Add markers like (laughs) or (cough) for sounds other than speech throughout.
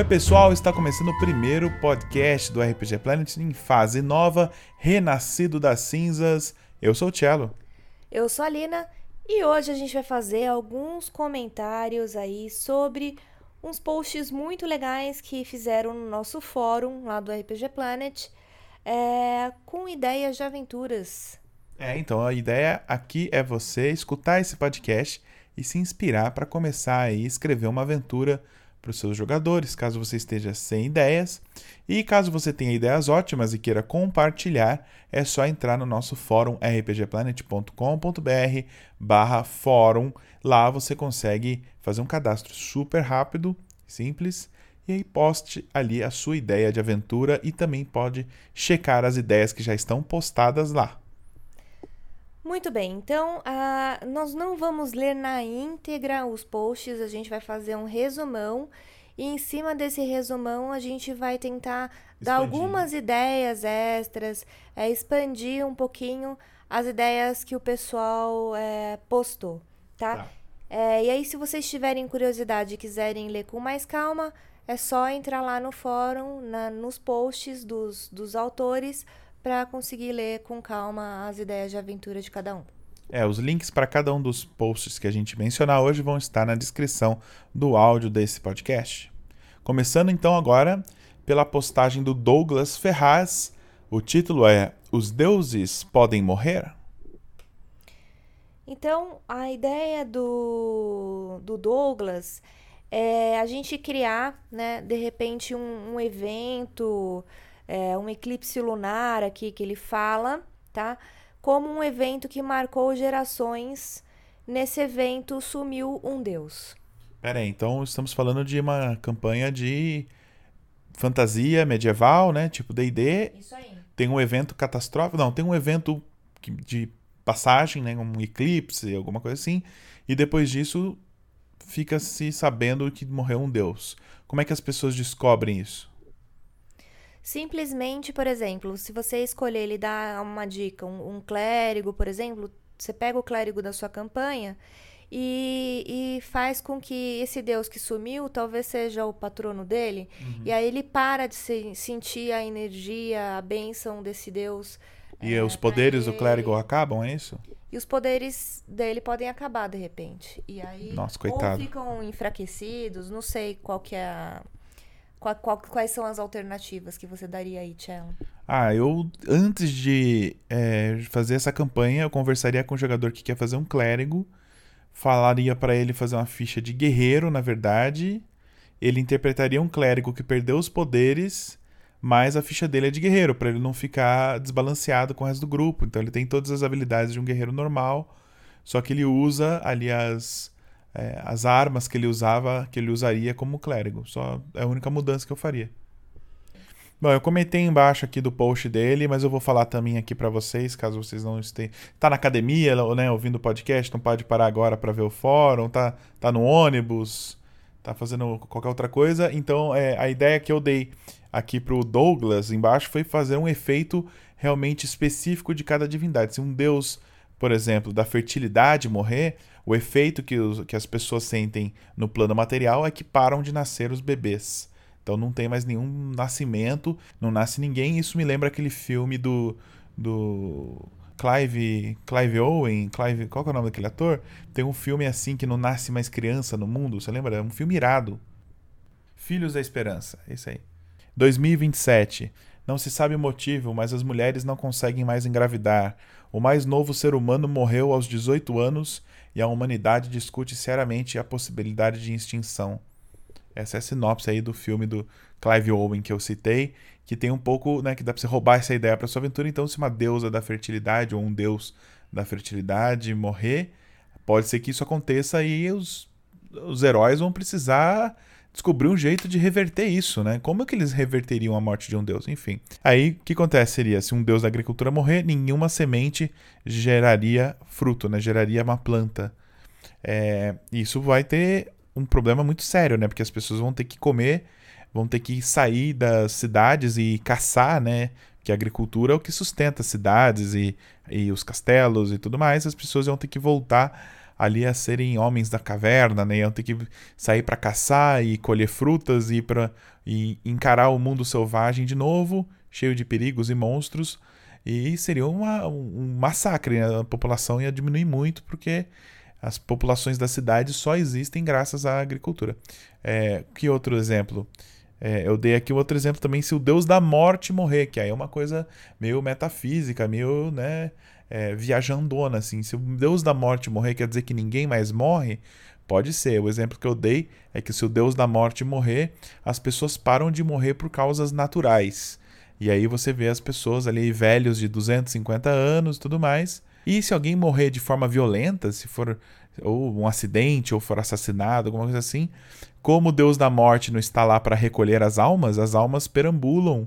Oi, pessoal, está começando o primeiro podcast do RPG Planet em fase nova, renascido das cinzas. Eu sou o Cello. Eu sou a Lina e hoje a gente vai fazer alguns comentários aí sobre uns posts muito legais que fizeram no nosso fórum lá do RPG Planet é, com ideias de aventuras. É, então a ideia aqui é você escutar esse podcast e se inspirar para começar a escrever uma aventura para os seus jogadores, caso você esteja sem ideias. E caso você tenha ideias ótimas e queira compartilhar, é só entrar no nosso fórum rpgplanet.com.br barra fórum. Lá você consegue fazer um cadastro super rápido, simples, e aí poste ali a sua ideia de aventura e também pode checar as ideias que já estão postadas lá. Muito bem, então nós não vamos ler na íntegra os posts, a gente vai fazer um resumão e em cima desse resumão a gente vai tentar expandir. dar algumas ideias extras, é, expandir um pouquinho as ideias que o pessoal é, postou, tá? tá. É, e aí, se vocês tiverem curiosidade e quiserem ler com mais calma, é só entrar lá no fórum, na, nos posts dos, dos autores para conseguir ler com calma as ideias de aventura de cada um. É, os links para cada um dos posts que a gente mencionar hoje vão estar na descrição do áudio desse podcast. Começando então agora pela postagem do Douglas Ferraz. O título é Os deuses podem morrer? Então, a ideia do, do Douglas é a gente criar, né, de repente, um, um evento é, um eclipse lunar aqui que ele fala, tá? Como um evento que marcou gerações. Nesse evento sumiu um deus. Pera aí, então estamos falando de uma campanha de fantasia medieval, né? Tipo D&D. Isso aí. Tem um evento catastrófico, não, tem um evento de passagem, né? Um eclipse, alguma coisa assim. E depois disso fica se sabendo que morreu um deus. Como é que as pessoas descobrem isso? Simplesmente, por exemplo, se você escolher ele dar uma dica, um, um clérigo, por exemplo, você pega o clérigo da sua campanha e, e, faz com que esse Deus que sumiu talvez seja o patrono dele. Uhum. E aí ele para de se, sentir a energia, a bênção desse Deus. E é, os poderes do clérigo acabam, é isso? E os poderes dele podem acabar de repente. E aí Nossa, coitado. ou ficam enfraquecidos, não sei qual que é a qual, qual, quais são as alternativas que você daria aí, Tchelo? Ah, eu antes de é, fazer essa campanha, eu conversaria com o jogador que quer fazer um clérigo, falaria para ele fazer uma ficha de guerreiro, na verdade. Ele interpretaria um clérigo que perdeu os poderes, mas a ficha dele é de guerreiro, para ele não ficar desbalanceado com o resto do grupo. Então ele tem todas as habilidades de um guerreiro normal, só que ele usa ali as é, as armas que ele usava, que ele usaria como clérigo. Só é a única mudança que eu faria. Bom, eu comentei embaixo aqui do post dele, mas eu vou falar também aqui para vocês, caso vocês não estejam. Tá na academia, né, ouvindo o podcast, não pode parar agora para ver o fórum, tá, tá no ônibus, tá fazendo qualquer outra coisa. Então, é, a ideia que eu dei aqui pro Douglas embaixo foi fazer um efeito realmente específico de cada divindade. Se um deus, por exemplo, da fertilidade morrer, o efeito que, os, que as pessoas sentem no plano material é que param de nascer os bebês. Então não tem mais nenhum nascimento, não nasce ninguém. Isso me lembra aquele filme do, do Clive, Clive Owen, Clive, qual é o nome daquele ator? Tem um filme assim que não nasce mais criança no mundo, você lembra? É um filme irado. Filhos da Esperança, esse aí. 2027. Não se sabe o motivo, mas as mulheres não conseguem mais engravidar. O mais novo ser humano morreu aos 18 anos e a humanidade discute seriamente a possibilidade de extinção. Essa é a sinopse aí do filme do Clive Owen que eu citei, que tem um pouco, né, que dá para você roubar essa ideia para sua aventura. Então, se uma deusa da fertilidade ou um deus da fertilidade morrer, pode ser que isso aconteça e os, os heróis vão precisar descobrir um jeito de reverter isso, né? Como é que eles reverteriam a morte de um deus? Enfim. Aí, o que acontece seria, se um deus da agricultura morrer, nenhuma semente geraria fruto, né? Geraria uma planta. É, isso vai ter um problema muito sério, né? Porque as pessoas vão ter que comer, vão ter que sair das cidades e caçar, né? Que a agricultura é o que sustenta as cidades e, e os castelos e tudo mais. As pessoas vão ter que voltar ali a serem homens da caverna, né? Iam ter que sair para caçar e colher frutas e para encarar o mundo selvagem de novo, cheio de perigos e monstros. E seria uma, um massacre, né? a população ia diminuir muito porque as populações da cidade só existem graças à agricultura. É, que outro exemplo? É, eu dei aqui outro exemplo também, se o deus da morte morrer, que aí é uma coisa meio metafísica, meio, né, é, viajandona, assim. Se o deus da morte morrer, quer dizer que ninguém mais morre? Pode ser. O exemplo que eu dei é que se o deus da morte morrer, as pessoas param de morrer por causas naturais. E aí você vê as pessoas ali, velhos de 250 anos tudo mais. E se alguém morrer de forma violenta, se for ou um acidente ou for assassinado, alguma coisa assim, como o Deus da morte não está lá para recolher as almas, as almas perambulam,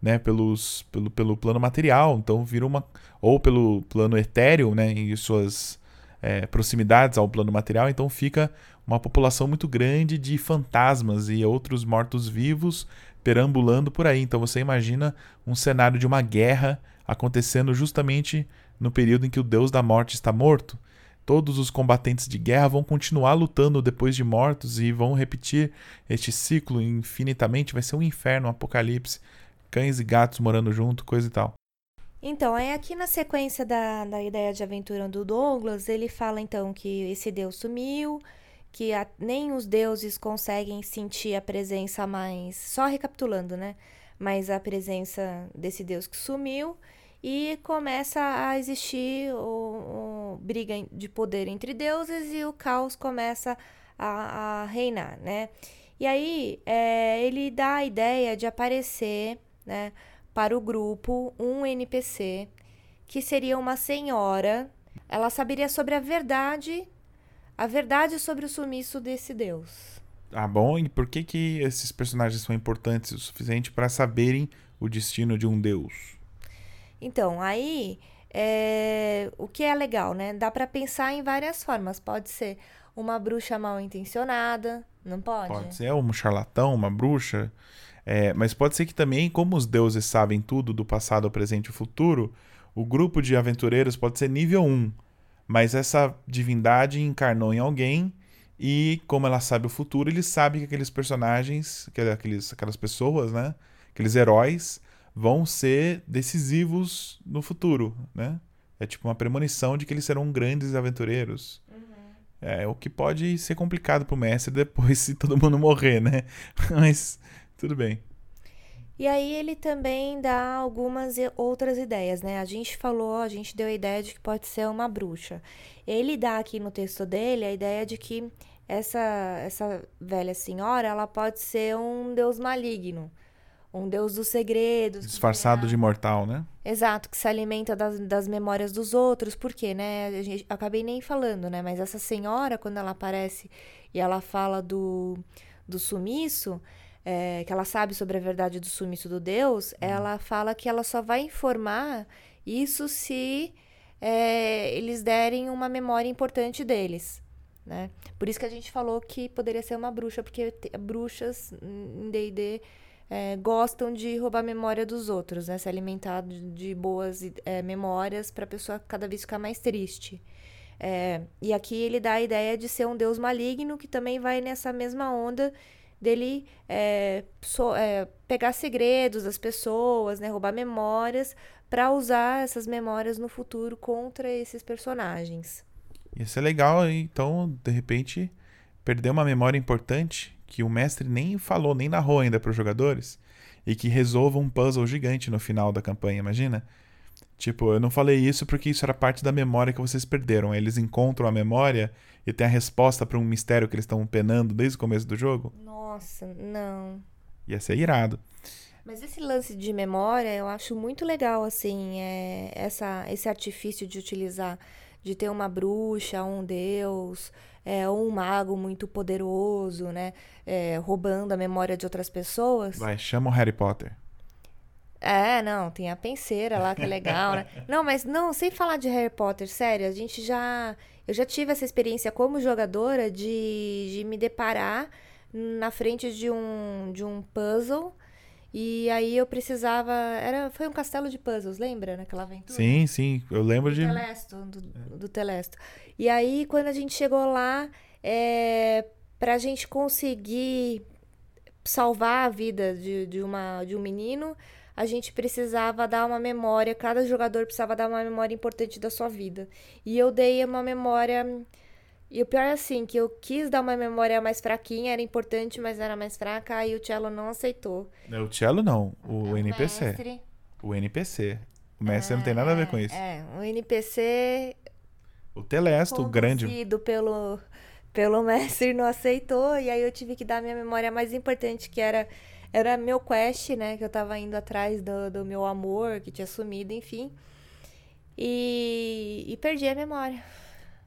né, pelos, pelo, pelo plano material, então vira uma ou pelo plano etéreo, né, em suas é, proximidades ao plano material, então fica uma população muito grande de fantasmas e outros mortos-vivos perambulando por aí. Então você imagina um cenário de uma guerra acontecendo justamente no período em que o deus da morte está morto. Todos os combatentes de guerra vão continuar lutando depois de mortos e vão repetir este ciclo infinitamente. Vai ser um inferno, um apocalipse. Cães e gatos morando junto, coisa e tal. Então, aí aqui na sequência da, da ideia de aventura do Douglas, ele fala então que esse deus sumiu, que a, nem os deuses conseguem sentir a presença mais. Só recapitulando, né? Mas a presença desse deus que sumiu e começa a existir o, o, briga de poder entre deuses e o caos começa a, a reinar, né? E aí é, ele dá a ideia de aparecer, né, para o grupo um NPC que seria uma senhora. Ela saberia sobre a verdade, a verdade sobre o sumiço desse deus. Ah, bom. E por que que esses personagens são importantes o suficiente para saberem o destino de um deus? Então, aí, é, o que é legal, né? Dá para pensar em várias formas. Pode ser uma bruxa mal intencionada, não pode? Pode ser um charlatão, uma bruxa. É, mas pode ser que também, como os deuses sabem tudo do passado, presente e futuro, o grupo de aventureiros pode ser nível 1. Mas essa divindade encarnou em alguém e, como ela sabe o futuro, ele sabe que aqueles personagens, aqueles, aquelas pessoas, né? Aqueles heróis vão ser decisivos no futuro, né? É tipo uma premonição de que eles serão grandes aventureiros. Uhum. É o que pode ser complicado pro mestre depois (laughs) se todo mundo morrer, né? (laughs) Mas tudo bem. E aí ele também dá algumas outras ideias, né? A gente falou, a gente deu a ideia de que pode ser uma bruxa. Ele dá aqui no texto dele a ideia de que essa essa velha senhora, ela pode ser um deus maligno um deus dos segredos. Disfarçado de mortal, né? Exato, que se alimenta das, das memórias dos outros. Por quê, né? A gente, acabei nem falando, né? Mas essa senhora, quando ela aparece e ela fala do, do sumiço, é, que ela sabe sobre a verdade do sumiço do deus, hum. ela fala que ela só vai informar isso se é, eles derem uma memória importante deles. Né? Por isso que a gente falou que poderia ser uma bruxa, porque bruxas em D&D é, gostam de roubar a memória dos outros, né? Se alimentar de boas é, memórias para a pessoa cada vez ficar mais triste. É, e aqui ele dá a ideia de ser um deus maligno que também vai nessa mesma onda dele é, so, é, pegar segredos das pessoas, né? Roubar memórias para usar essas memórias no futuro contra esses personagens. Isso é legal, então, de repente, perder uma memória importante que o mestre nem falou, nem narrou ainda para os jogadores, e que resolva um puzzle gigante no final da campanha, imagina? Tipo, eu não falei isso porque isso era parte da memória que vocês perderam. Eles encontram a memória e tem a resposta para um mistério que eles estão penando desde o começo do jogo. Nossa, não. Ia ser irado. Mas esse lance de memória eu acho muito legal, assim, é, essa, esse artifício de utilizar, de ter uma bruxa, um deus, é, ou um mago muito poderoso, né? É, roubando a memória de outras pessoas. Vai, chama o Harry Potter. É, não, tem a penseira lá que é legal, né? (laughs) Não, mas não, sem falar de Harry Potter, sério, a gente já. Eu já tive essa experiência como jogadora de, de me deparar na frente de um, de um puzzle E aí eu precisava. Era, foi um castelo de puzzles, lembra? Naquela aventura? Sim, sim. Eu lembro do de. Telesto, do, do Telesto. E aí, quando a gente chegou lá, é, pra gente conseguir salvar a vida de, de, uma, de um menino, a gente precisava dar uma memória, cada jogador precisava dar uma memória importante da sua vida. E eu dei uma memória e o pior é assim, que eu quis dar uma memória mais fraquinha, era importante, mas era mais fraca, aí o Cello não aceitou. Não, o Cello não, o É NPC. mestre. O NPC. O mestre não tem nada a ver com isso. É, o NPC O Telesto, o grande. pelo, pelo mestre não aceitou, e aí eu tive que dar minha memória mais importante, que era, era meu quest, né? Que eu tava indo atrás do, do meu amor, que tinha sumido, enfim. E, e perdi a memória.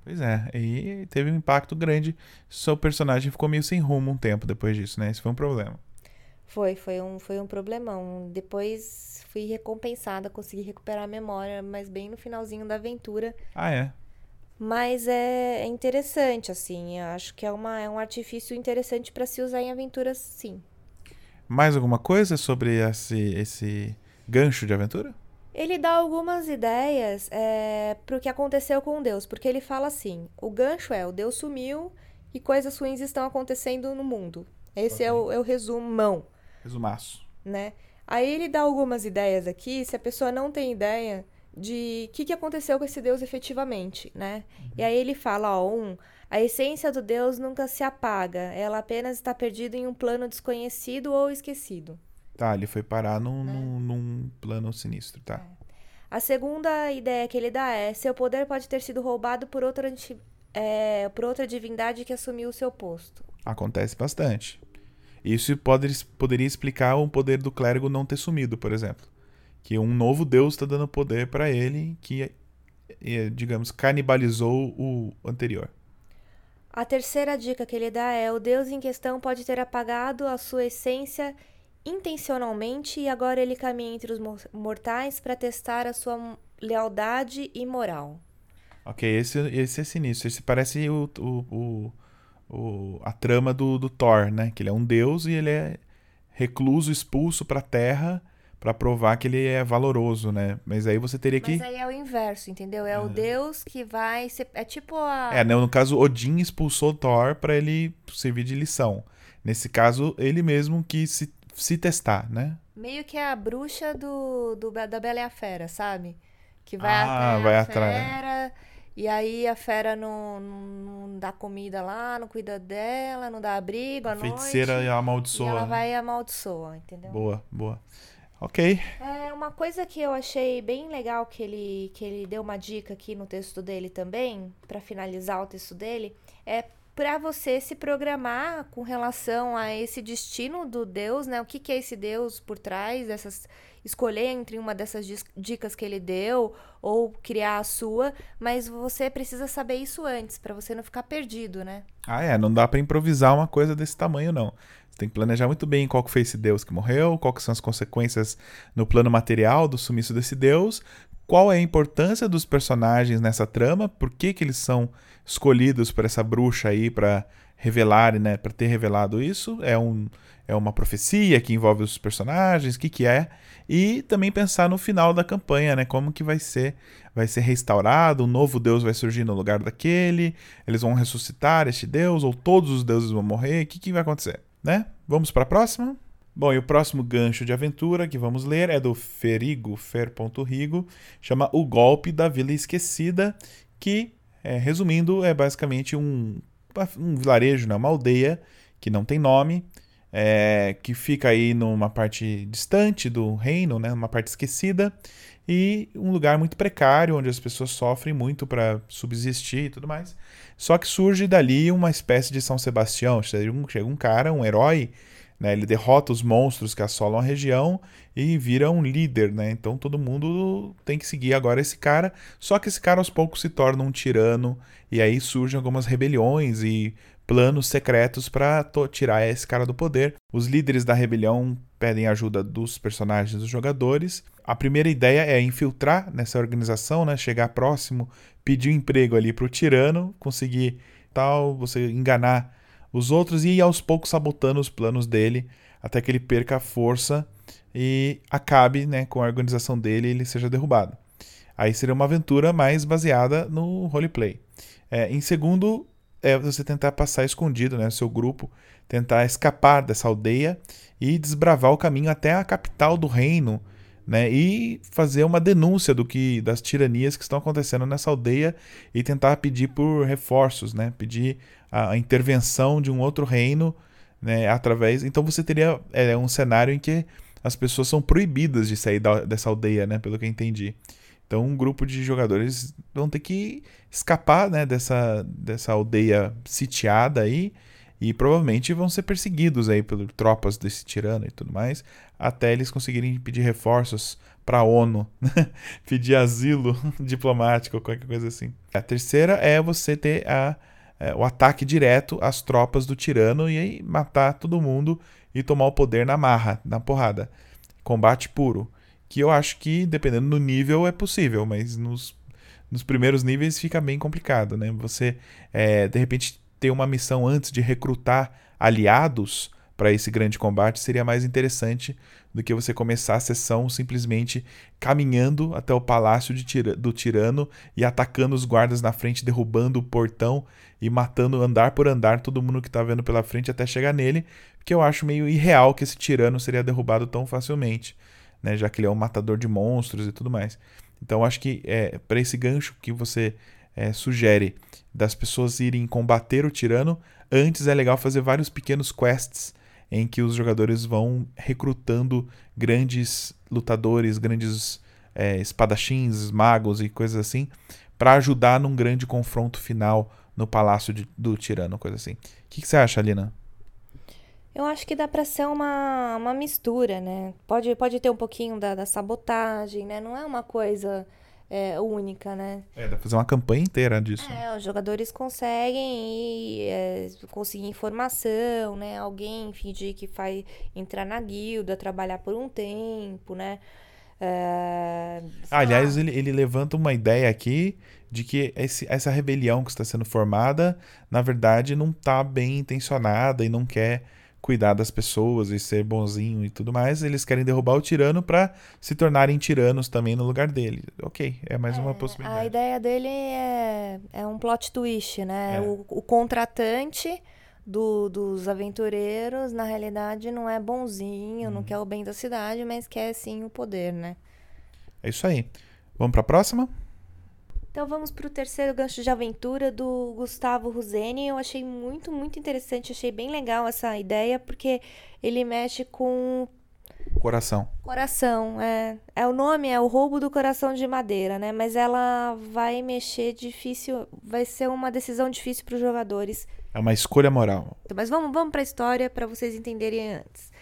Pois é, e teve um impacto grande. Seu personagem ficou meio sem rumo um tempo depois disso, né? Esse foi um problema. Foi, foi um, foi um problemão. Depois fui recompensada, consegui recuperar a memória, mas bem no finalzinho da aventura. Ah, é. Mas é, é interessante, assim. Eu acho que é, uma, é um artifício interessante para se usar em aventuras, sim. Mais alguma coisa sobre esse, esse gancho de aventura? Ele dá algumas ideias é, pro que aconteceu com Deus, porque ele fala assim: o gancho é o Deus sumiu e coisas ruins estão acontecendo no mundo. Esse é, o, é o resumão, Resumaço. né? Aí ele dá algumas ideias aqui, se a pessoa não tem ideia de o que, que aconteceu com esse Deus efetivamente, né? E aí ele fala, ó, um, a essência do Deus nunca se apaga, ela apenas está perdida em um plano desconhecido ou esquecido. Tá, ele foi parar num, num, num plano sinistro, tá? A segunda ideia que ele dá é: seu poder pode ter sido roubado por outra, é, por outra divindade que assumiu o seu posto. Acontece pastante. Isso pode, poderia explicar o poder do clérigo não ter sumido, por exemplo. Que um novo deus está dando poder para ele que, eh, digamos, canibalizou o anterior. A terceira dica que ele dá é: o deus em questão pode ter apagado a sua essência intencionalmente e agora ele caminha entre os mo- mortais para testar a sua lealdade e moral. Ok, esse, esse é sinistro. Esse parece o, o, o, o- a trama do, do Thor, né? Que ele é um deus e ele é recluso, expulso pra terra pra provar que ele é valoroso, né? Mas aí você teria que. Mas aí é o inverso, entendeu? É o deus que vai. Ser, é tipo a. É, né, no caso, Odin expulsou Thor pra ele servir de lição. Nesse caso, ele mesmo quis se, se testar, né? Meio que a bruxa do, do da Bela e a Fera, sabe? Que vai Ah, vai a atrás. fera, e aí a fera não, não, não dá comida lá, não cuida dela, não dá abrigo à Feiticeira noite. e E amaldiçoa. ela né? vai e amaldiçoa, entendeu? Boa, boa. Ok. É uma coisa que eu achei bem legal que ele, que ele deu uma dica aqui no texto dele também, pra finalizar o texto dele, é pra você se programar com relação a esse destino do Deus, né? O que, que é esse Deus por trás dessas escolher entre uma dessas dicas que ele deu ou criar a sua, mas você precisa saber isso antes pra você não ficar perdido, né? Ah, é, não dá pra improvisar uma coisa desse tamanho, não. Você tem que planejar muito bem qual que foi esse deus que morreu, quais são as consequências no plano material do sumiço desse deus, qual é a importância dos personagens nessa trama, por que que eles são escolhidos por essa bruxa aí pra revelar, né, para ter revelado isso, é um é uma profecia que envolve os personagens, o que que é, e também pensar no final da campanha, né, como que vai ser, vai ser restaurado, um novo deus vai surgir no lugar daquele, eles vão ressuscitar este deus ou todos os deuses vão morrer, o que que vai acontecer, né? Vamos para a próxima? Bom, e o próximo gancho de aventura que vamos ler é do Ferigo, fer.rigo, chama O Golpe da Vila Esquecida, que, é, resumindo, é basicamente um, um vilarejo, né, uma aldeia que não tem nome, é, que fica aí numa parte distante do reino, né, uma parte esquecida, e um lugar muito precário, onde as pessoas sofrem muito para subsistir e tudo mais. Só que surge dali uma espécie de São Sebastião, chega um, chega um cara, um herói, né, ele derrota os monstros que assolam a região e vira um líder, né? Então todo mundo tem que seguir agora esse cara. Só que esse cara aos poucos se torna um tirano e aí surgem algumas rebeliões e planos secretos para tirar esse cara do poder. Os líderes da rebelião pedem ajuda dos personagens dos jogadores. A primeira ideia é infiltrar nessa organização, né? Chegar próximo, pedir um emprego ali pro tirano, conseguir tal, você enganar os outros e ir aos poucos sabotando os planos dele até que ele perca a força e acabe né, com a organização dele e ele seja derrubado. Aí seria uma aventura mais baseada no roleplay. É, em segundo, é você tentar passar escondido, né? Seu grupo tentar escapar dessa aldeia e desbravar o caminho até a capital do reino, né? E fazer uma denúncia do que das tiranias que estão acontecendo nessa aldeia e tentar pedir por reforços, né? Pedir a, a intervenção de um outro reino, né? Através. Então você teria é, um cenário em que as pessoas são proibidas de sair da, dessa aldeia, né? Pelo que eu entendi. Então, um grupo de jogadores vão ter que escapar né, dessa, dessa aldeia sitiada aí e provavelmente vão ser perseguidos aí por tropas desse tirano e tudo mais, até eles conseguirem pedir reforços para a ONU, (laughs) pedir asilo (laughs) diplomático ou qualquer coisa assim. A terceira é você ter a, é, o ataque direto às tropas do tirano e aí matar todo mundo e tomar o poder na marra, na porrada. Combate puro que eu acho que, dependendo do nível, é possível, mas nos, nos primeiros níveis fica bem complicado, né? Você, é, de repente, ter uma missão antes de recrutar aliados para esse grande combate seria mais interessante do que você começar a sessão simplesmente caminhando até o palácio tira do tirano e atacando os guardas na frente, derrubando o portão e matando andar por andar todo mundo que está vendo pela frente até chegar nele, porque eu acho meio irreal que esse tirano seria derrubado tão facilmente né? Já que ele é um matador de monstros e tudo mais. Então acho que é, para esse gancho que você é, sugere das pessoas irem combater o tirano, antes é legal fazer vários pequenos quests em que os jogadores vão recrutando grandes lutadores, grandes é, espadachins, magos e coisas assim, para ajudar num grande confronto final no palácio de, do tirano, coisa assim. O que, que você acha, Alina? Eu acho que dá para ser uma, uma mistura, né? Pode, pode ter um pouquinho da, da sabotagem, né? Não é uma coisa é, única, né? É, dá pra fazer uma campanha inteira disso. É, os jogadores conseguem ir, é, conseguir informação, né? Alguém fingir que vai entrar na guilda, trabalhar por um tempo, né? É, aliás, ele, ele levanta uma ideia aqui de que esse, essa rebelião que está sendo formada, na verdade, não está bem intencionada e não quer cuidar das pessoas e ser bonzinho e tudo mais, eles querem derrubar o tirano para se tornarem tiranos também no lugar dele. Ok, é mais é, uma possibilidade. A ideia dele é, é um plot twist, né? É. O, o, contratante do, dos aventureiros, na realidade, não é bonzinho, hum. não uhum. quer o bem da cidade, mas quer sim o poder, né? É isso aí. Vamos para a próxima? Então vamos para o terceiro gancho de aventura do Gustavo Ruzeni. Eu achei muito, muito interessante, achei bem legal essa ideia, porque ele mexe com. Coração. Coração, é. É o nome, é o roubo do coração de madeira, né? Mas ela vai mexer difícil, vai ser uma decisão difícil para os jogadores. É uma escolha moral. Mas vamos, vamos para a história para vocês entenderem antes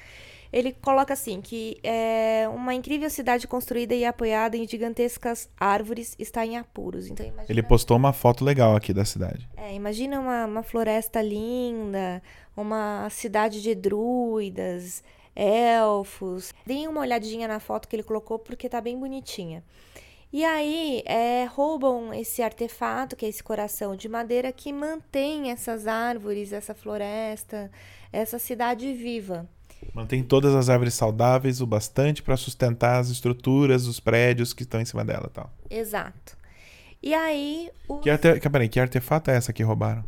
ele coloca assim que é, uma incrível cidade construída e apoiada em gigantescas árvores está em apuros. Então, imagina... Ele postou uma foto legal aqui da cidade. É, imagina uma, uma floresta linda, uma cidade de druidas, elfos. Deem uma olhadinha na foto que ele colocou porque tá bem bonitinha. E aí é, roubam esse artefato, que é esse coração de madeira, que mantém essas árvores, essa floresta, essa cidade viva. Mantém todas as árvores saudáveis o bastante para sustentar as estruturas, os prédios que estão em cima dela tal. Exato. E aí. Os... Que, arte... Peraí, que artefato é essa que roubaram?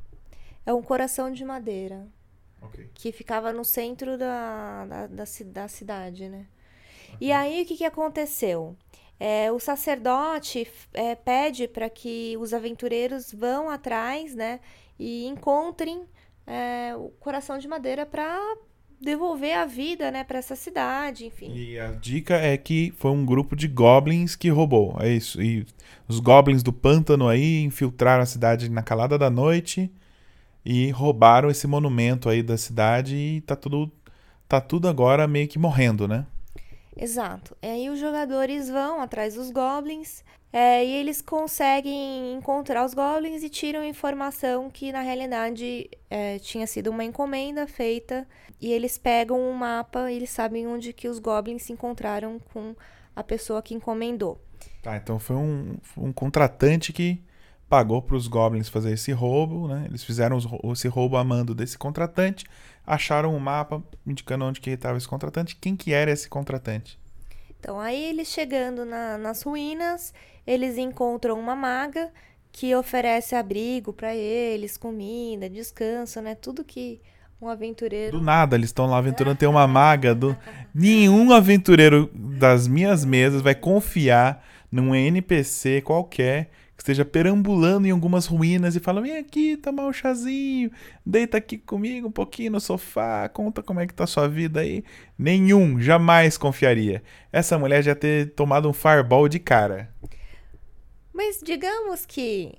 É um coração de madeira. Okay. Que ficava no centro da, da, da, da cidade, né? E aí o que, que aconteceu? É, o sacerdote é, pede para que os aventureiros vão atrás, né? E encontrem é, o coração de madeira para devolver a vida, né, para essa cidade, enfim. E a dica é que foi um grupo de goblins que roubou, é isso. E os goblins do pântano aí infiltraram a cidade na calada da noite e roubaram esse monumento aí da cidade e tá tudo tá tudo agora meio que morrendo, né? Exato. E aí os jogadores vão atrás dos goblins é, e eles conseguem encontrar os goblins e tiram informação que na realidade é, tinha sido uma encomenda feita. E eles pegam um mapa e eles sabem onde que os goblins se encontraram com a pessoa que encomendou. Tá, então foi um, um contratante que pagou para os goblins fazer esse roubo, né? Eles fizeram os esse roubo a mando desse contratante, acharam um mapa indicando onde que estava esse contratante, quem que era esse contratante. Então, aí eles chegando na- nas ruínas, eles encontram uma maga que oferece abrigo pra eles, comida, descanso, né? Tudo que um aventureiro. Do nada, eles estão lá aventurando, tem uma (laughs) maga do nenhum aventureiro das minhas mesas vai confiar num NPC qualquer que esteja perambulando em algumas ruínas e fala: "Vem aqui tomar um chazinho, deita aqui comigo um pouquinho no sofá, conta como é que tá a sua vida aí". Nenhum jamais confiaria. Essa mulher já ter tomado um fireball de cara. Mas digamos que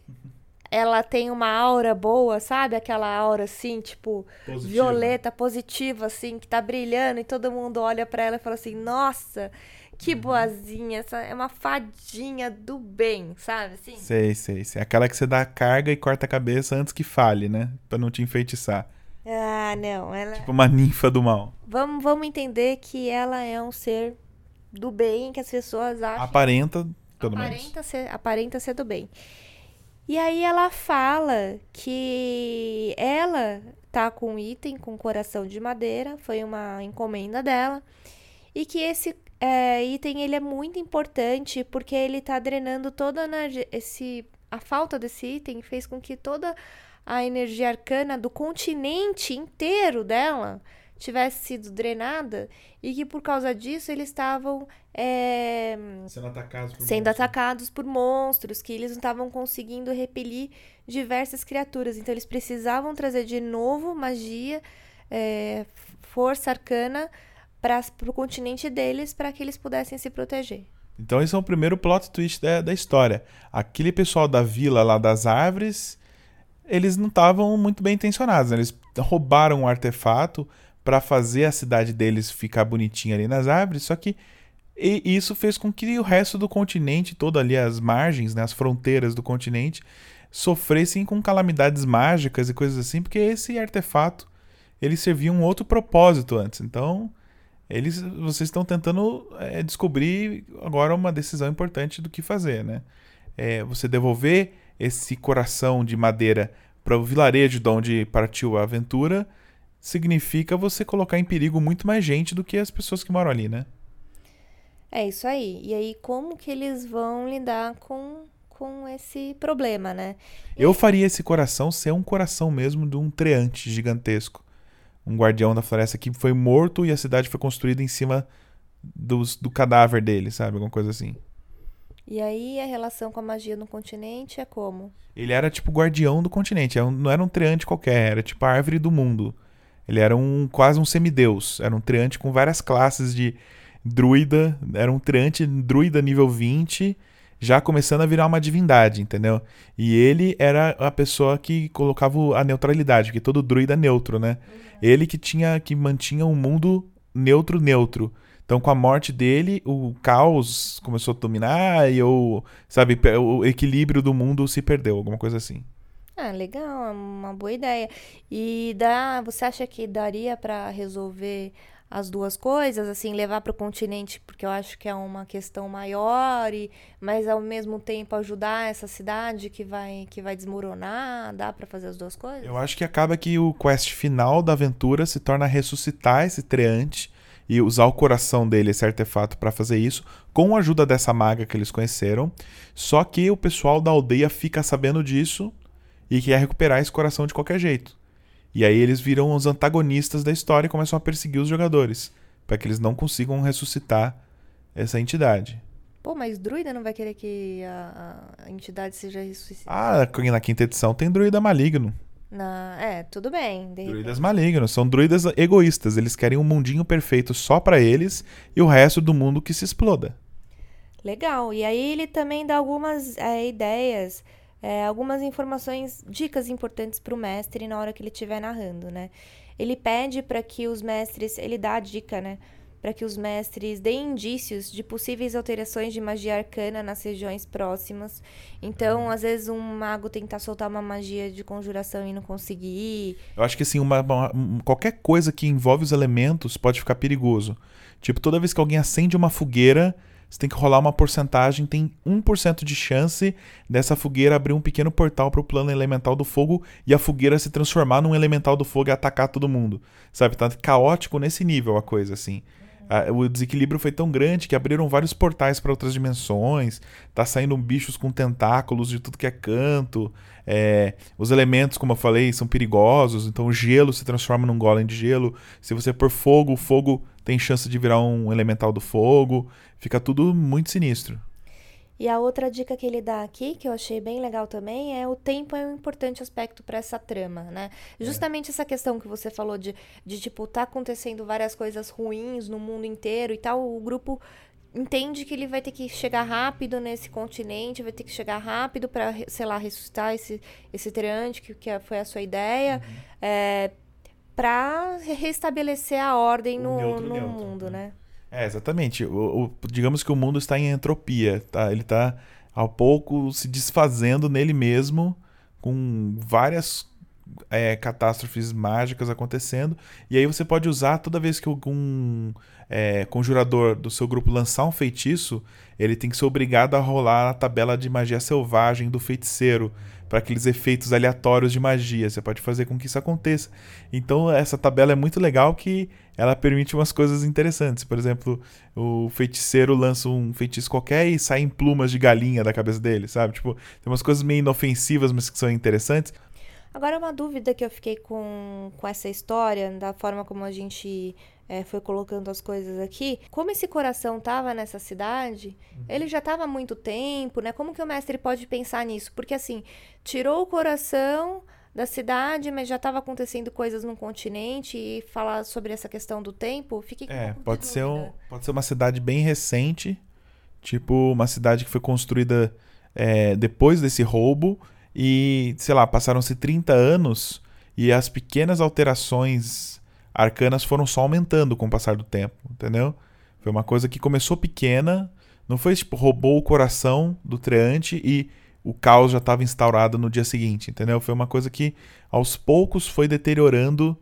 ela tem uma aura boa, sabe? Aquela aura assim, tipo, violeta, positiva, assim, que tá brilhando e todo mundo olha pra ela e fala assim: Nossa, que boazinha, essa é uma fadinha do bem, sabe? Assim? Sei, sei, sei. Aquela que você dá carga e corta a cabeça antes que fale, né? Pra não te enfeitiçar. Ah, não, ela. Tipo uma ninfa do mal. Vamos, vamos entender que ela é um ser do bem, que as pessoas acham. Aparenta, pelo menos. aparenta ser, aparenta ser do bem. E aí ela fala que ela tá com um item com coração de madeira, foi uma encomenda dela, e que esse é, item ele é muito importante porque ele tá drenando toda a energia, esse a falta desse item fez com que toda a energia arcana do continente inteiro dela tivesse sido drenada e que por causa disso eles estavam é, Sendo atacados por sendo monstros. atacados por monstros, que eles não estavam conseguindo repelir diversas criaturas. Então eles precisavam trazer de novo magia, é, força arcana para o continente deles para que eles pudessem se proteger. Então esse é o primeiro plot twist da, da história. Aquele pessoal da vila lá das árvores, eles não estavam muito bem intencionados. né? Eles roubaram um artefato para fazer a cidade deles ficar bonitinha ali nas árvores, só que isso fez com que o resto do continente, todo ali as margens, né, as fronteiras do continente, sofressem com calamidades mágicas e coisas assim, porque esse artefato ele servia um outro propósito antes. Então, eles, vocês estão tentando é, descobrir agora uma decisão importante do que fazer, né? É, você devolver esse coração de madeira para o vilarejo de onde partiu a aventura significa você colocar em perigo muito mais gente do que as pessoas que moram ali, né? É isso aí. E aí, como que eles vão lidar com, com esse problema, né? Eu faria esse coração ser um coração mesmo de um treante gigantesco. Um guardião da floresta que foi morto e a cidade foi construída em cima dos, do cadáver dele, sabe? Alguma coisa assim. E aí, a relação com a magia no continente é como? Ele era tipo guardião do continente, um- não era um treante qualquer, era tipo a árvore do mundo. Ele era um quase um semideus, era um treante com várias classes de druida, era um treante druida nível 20, já começando a virar uma divindade, entendeu? E ele era a pessoa que colocava a neutralidade, porque todo druida é neutro, né? Ele que tinha que mantinha um mundo neutro neutro. Então, com a morte dele, o caos começou a dominar e o, sabe, o equilíbrio do mundo se perdeu, alguma coisa assim. Ah, legal, é uma boa ideia. E dá, você acha que daria pra resolver as duas coisas, assim, levar para o continente, porque eu acho que é uma questão maior, e, mas ao mesmo tempo ajudar essa cidade que vai que vai desmoronar? Dá pra fazer as duas coisas? Eu acho que acaba que o quest final da aventura se torna ressuscitar esse treante e usar o coração dele, esse artefato, pra fazer isso, com a ajuda dessa maga que eles conheceram. Só que o pessoal da aldeia fica sabendo disso e quer recuperar esse coração de qualquer jeito. E aí eles viram os antagonistas da história e começam a perseguir os jogadores, para que eles não consigam ressuscitar essa entidade. Pô, mas druida não vai querer que a, a entidade seja ressuscitada? Ah, na quinta edição tem druida maligno. Na... É, tudo bem. Druidas malignos, são druidas egoístas. Eles querem um mundinho perfeito só pra eles e o resto do mundo que se exploda. Legal. E aí ele também dá algumas é, ideias, é, algumas informações, dicas importantes para o mestre na hora que ele estiver narrando, né? Ele pede para que os mestres, ele dá a dica, né? Para que os mestres deem indícios de possíveis alterações de magia arcana nas regiões próximas. Então, às vezes, um mago tentar soltar uma magia de conjuração e não conseguir. Eu acho que assim, uma- uma- um- qualquer coisa que envolve os elementos pode ficar perigoso. Tipo, toda vez que alguém acende uma fogueira, você tem que rolar uma porcentagem, tem 1% de chance dessa fogueira abrir um pequeno portal para o plano elemental do fogo e a fogueira se transformar num elemental do fogo e atacar todo mundo. Sabe? Tá caótico nesse nível a coisa, assim. O desequilíbrio foi tão grande que abriram vários portais para outras dimensões. Tá saindo bichos com tentáculos de tudo que é canto. É, os elementos, como eu falei, são perigosos. Então o gelo se transforma num golem de gelo. Se você pôr fogo, o fogo tem chance de virar um elemental do fogo. Fica tudo muito sinistro. E a outra dica que ele dá aqui, que eu achei bem legal também, é o tempo é um importante aspecto para essa trama, né? É. Justamente essa questão que você falou de, de, tipo, tá acontecendo várias coisas ruins no mundo inteiro e tal, o grupo entende que ele vai ter que chegar rápido nesse continente, vai ter que chegar rápido para, sei lá, ressuscitar esse, esse treante, que, que foi a sua ideia, uhum. é, para restabelecer a ordem no, no neutro, mundo, né? É, exatamente. O, o, digamos que o mundo está em entropia, tá? Ele está ao pouco se desfazendo nele mesmo, com várias é, catástrofes mágicas acontecendo. E aí você pode usar toda vez que algum é, conjurador do seu grupo lançar um feitiço, ele tem que ser obrigado a rolar a tabela de magia selvagem do feiticeiro para aqueles efeitos aleatórios de magia. Você pode fazer com que isso aconteça. Então essa tabela é muito legal que ela permite umas coisas interessantes. Por exemplo, o feiticeiro lança um feitiço qualquer e saem plumas de galinha da cabeça dele, sabe? Tipo, tem umas coisas meio inofensivas, mas que são interessantes. Agora, uma dúvida que eu fiquei com, com essa história, da forma como a gente é, foi colocando as coisas aqui. Como esse coração tava nessa cidade, uhum. ele já tava há muito tempo, né? Como que o mestre pode pensar nisso? Porque, assim, tirou o coração da cidade, mas já estava acontecendo coisas no continente e falar sobre essa questão do tempo, fique É, um pode ser um, pode ser uma cidade bem recente, tipo uma cidade que foi construída é, depois desse roubo e, sei lá, passaram-se 30 anos e as pequenas alterações arcanas foram só aumentando com o passar do tempo, entendeu? Foi uma coisa que começou pequena, não foi tipo roubou o coração do treante e o caos já estava instaurado no dia seguinte, entendeu? Foi uma coisa que aos poucos foi deteriorando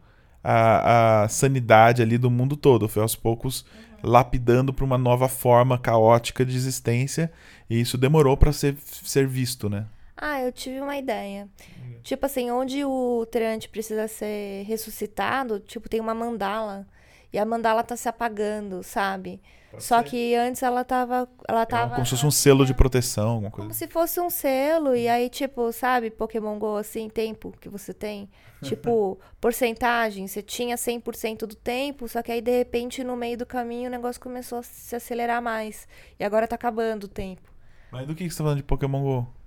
a, a sanidade ali do mundo todo, foi aos poucos lapidando para uma nova forma caótica de existência e isso demorou para ser, ser visto, né? Ah, eu tive uma ideia. Uhum. Tipo assim, onde o treante precisa ser ressuscitado, tipo, tem uma mandala. E a mandala tá se apagando, sabe? Pode Só ser. que antes ela tava. Ela tava. É como se fosse um selo de proteção, alguma coisa. Como se fosse um selo. E aí, tipo, sabe, Pokémon GO assim, tempo que você tem. (laughs) Tipo, porcentagem. Você tinha 100% do tempo, só que aí, de repente, no meio do caminho, o negócio começou a se acelerar mais. E agora tá acabando o tempo. Mas do que, que você tá falando de Pokémon GO?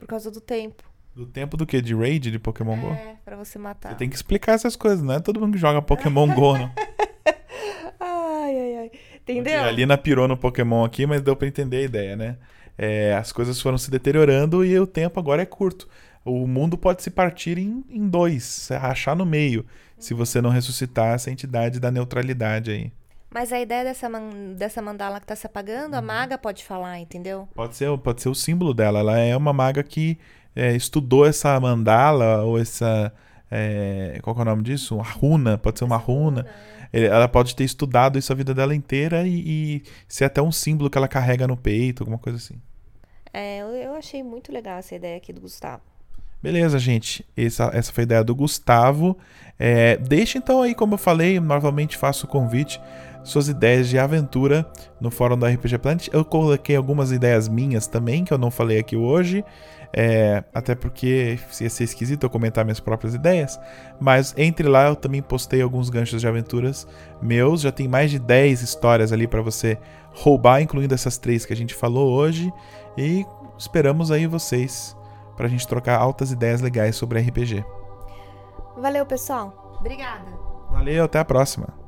Por causa do tempo. Do tempo do quê? De raid de Pokémon é, GO? É, pra você matar. Você tem que explicar essas coisas, não é todo mundo que joga Pokémon GO, não. (laughs) ai, ai, ai. Entendeu? A Lina pirou no Pokémon aqui, mas deu para entender a ideia, né? É, as coisas foram se deteriorando e o tempo agora é curto. O mundo pode se partir em, em dois, se rachar no meio, se você não ressuscitar essa entidade da neutralidade aí. Mas a ideia dessa, man dessa mandala que tá se apagando, a uhum. maga pode falar, entendeu? Pode ser, pode ser o símbolo dela. Ela é uma maga que é, estudou essa mandala ou essa. É, qual é o nome disso? Uma runa, pode ser uma runa. É. Ela pode ter estudado isso a vida dela inteira e, e ser até um símbolo que ela carrega no peito, alguma coisa assim. É, eu achei muito legal essa ideia aqui do Gustavo. Beleza, gente. Essa, essa foi a ideia do Gustavo. É, então aí, como eu falei, novamente faço o convite, suas ideias de aventura no fórum do RPG Planet. Eu coloquei algumas ideias minhas também, que eu não falei aqui hoje. É, até porque ia ser esquisito eu comentar minhas próprias ideias. Mas entre lá eu também postei alguns ganchos de aventuras meus. Já tem mais de 10 histórias ali para você roubar, incluindo essas três que a gente falou hoje. E esperamos aí vocês para a gente trocar altas ideias legais sobre RPG. Valeu, pessoal. Obrigada. Valeu, até a próxima.